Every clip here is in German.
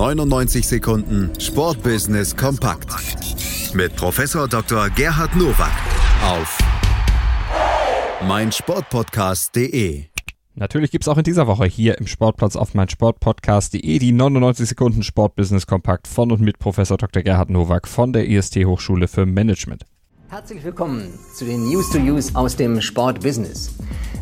99 Sekunden Sportbusiness kompakt mit Professor Dr. Gerhard Nowak auf meinsportpodcast.de. Natürlich gibt es auch in dieser Woche hier im Sportplatz auf meinsportpodcast.de die 99 Sekunden Sportbusiness kompakt von und mit Professor Dr. Gerhard Nowak von der IST Hochschule für Management. Herzlich willkommen zu den News to Use aus dem Sportbusiness.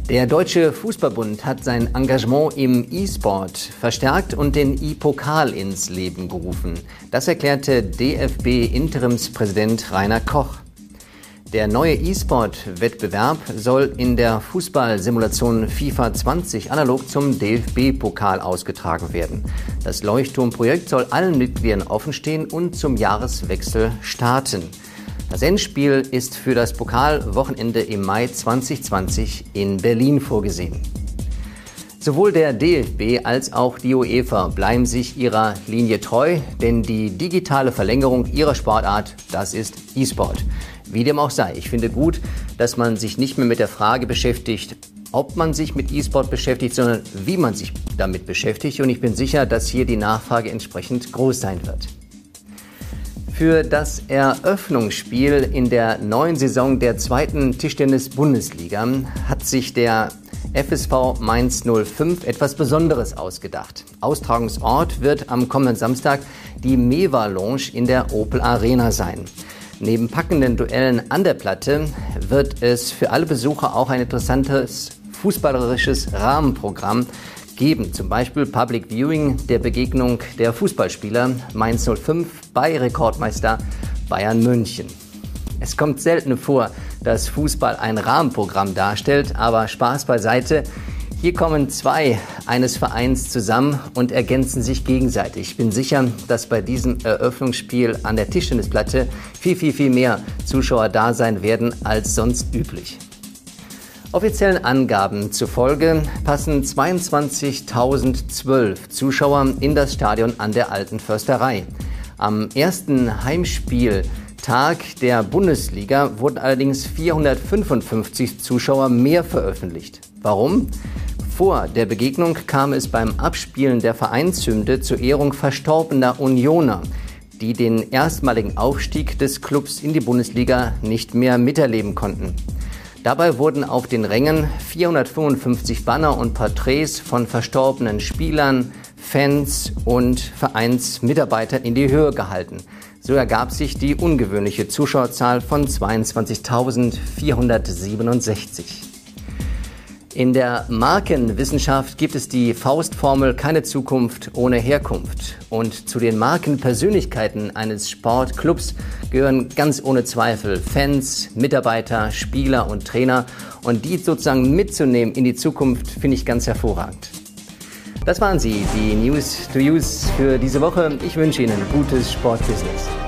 Der Deutsche Fußballbund hat sein Engagement im E-Sport verstärkt und den E-Pokal ins Leben gerufen. Das erklärte DFB-Interimspräsident Rainer Koch. Der neue E-Sport-Wettbewerb soll in der Fußballsimulation FIFA 20 analog zum DFB-Pokal ausgetragen werden. Das Leuchtturmprojekt soll allen Mitgliedern offenstehen und zum Jahreswechsel starten. Das Endspiel ist für das Pokalwochenende im Mai 2020 in Berlin vorgesehen. Sowohl der DFB als auch die UEFA bleiben sich ihrer Linie treu, denn die digitale Verlängerung ihrer Sportart, das ist E-Sport. Wie dem auch sei, ich finde gut, dass man sich nicht mehr mit der Frage beschäftigt, ob man sich mit E-Sport beschäftigt, sondern wie man sich damit beschäftigt. Und ich bin sicher, dass hier die Nachfrage entsprechend groß sein wird. Für das Eröffnungsspiel in der neuen Saison der zweiten Tischtennis-Bundesliga hat sich der FSV Mainz 05 etwas Besonderes ausgedacht. Austragungsort wird am kommenden Samstag die Meva Lounge in der Opel Arena sein. Neben packenden Duellen an der Platte wird es für alle Besucher auch ein interessantes fußballerisches Rahmenprogramm geben. Zum Beispiel Public Viewing der Begegnung der Fußballspieler Mainz 05 bei Rekordmeister Bayern München. Es kommt selten vor, dass Fußball ein Rahmenprogramm darstellt, aber Spaß beiseite. Hier kommen zwei eines Vereins zusammen und ergänzen sich gegenseitig. Ich bin sicher, dass bei diesem Eröffnungsspiel an der Tischtennisplatte viel, viel, viel mehr Zuschauer da sein werden als sonst üblich. Offiziellen Angaben zufolge passen 22.012 Zuschauer in das Stadion an der Alten Försterei. Am ersten Heimspieltag der Bundesliga wurden allerdings 455 Zuschauer mehr veröffentlicht. Warum? Vor der Begegnung kam es beim Abspielen der Vereinshymne zur Ehrung verstorbener Unioner, die den erstmaligen Aufstieg des Clubs in die Bundesliga nicht mehr miterleben konnten. Dabei wurden auf den Rängen 455 Banner und Porträts von verstorbenen Spielern, Fans und Vereinsmitarbeitern in die Höhe gehalten. So ergab sich die ungewöhnliche Zuschauerzahl von 22.467. In der Markenwissenschaft gibt es die Faustformel keine Zukunft ohne Herkunft. Und zu den Markenpersönlichkeiten eines Sportclubs gehören ganz ohne Zweifel Fans, Mitarbeiter, Spieler und Trainer. Und die sozusagen mitzunehmen in die Zukunft finde ich ganz hervorragend. Das waren sie, die News to Use für diese Woche. Ich wünsche Ihnen gutes Sportbusiness.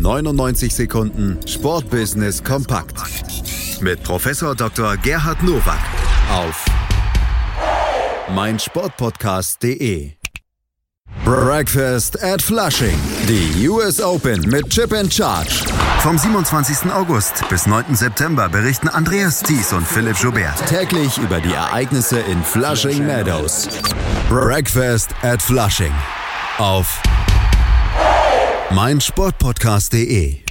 99 Sekunden Sportbusiness kompakt mit Professor Dr. Gerhard Nowak auf meinsportpodcast.de. Breakfast at Flushing. Die US Open mit Chip and Charge. Vom 27. August bis 9. September berichten Andreas Thies und Philipp Joubert täglich über die Ereignisse in Flushing Meadows. Breakfast at Flushing. Auf meinsportpodcast.de.